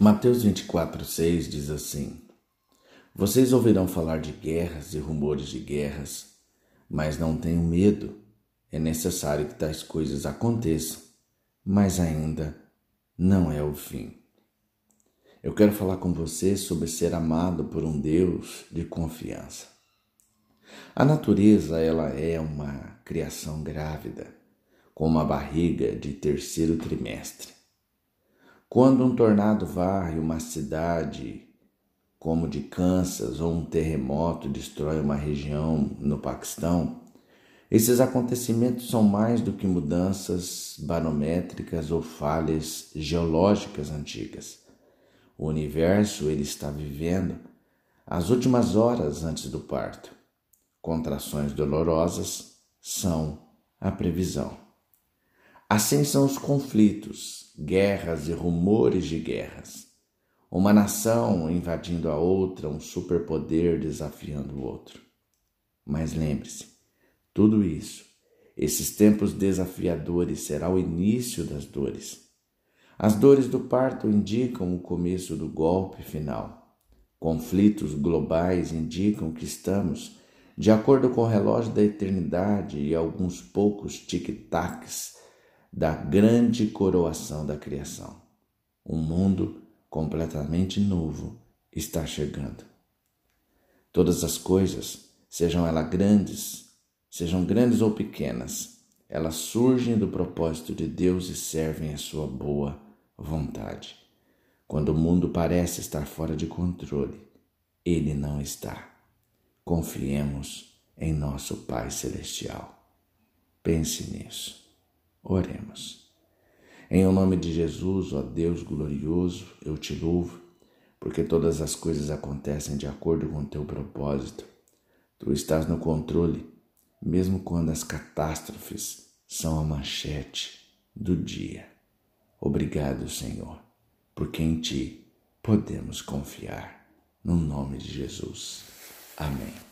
Mateus 24, 6 diz assim: Vocês ouvirão falar de guerras e rumores de guerras, mas não tenham medo. É necessário que tais coisas aconteçam, mas ainda não é o fim. Eu quero falar com você sobre ser amado por um Deus de confiança. A natureza, ela é uma criação grávida, com uma barriga de terceiro trimestre. Quando um tornado varre uma cidade, como de Kansas, ou um terremoto destrói uma região no Paquistão, esses acontecimentos são mais do que mudanças barométricas ou falhas geológicas antigas. O universo ele está vivendo as últimas horas antes do parto. Contrações dolorosas são a previsão. Assim são os conflitos, guerras e rumores de guerras. Uma nação invadindo a outra, um superpoder desafiando o outro. Mas lembre-se, tudo isso, esses tempos desafiadores, será o início das dores. As dores do parto indicam o começo do golpe final. Conflitos globais indicam que estamos, de acordo com o relógio da eternidade e alguns poucos tic-tacs da grande coroação da criação. Um mundo completamente novo está chegando. Todas as coisas, sejam elas grandes, sejam grandes ou pequenas, elas surgem do propósito de Deus e servem a sua boa vontade. Quando o mundo parece estar fora de controle, ele não está. Confiemos em nosso Pai Celestial. Pense nisso. Oremos. Em o nome de Jesus, ó Deus glorioso, eu te louvo, porque todas as coisas acontecem de acordo com o teu propósito. Tu estás no controle, mesmo quando as catástrofes são a manchete do dia. Obrigado, Senhor, porque em ti podemos confiar. No nome de Jesus. Amém.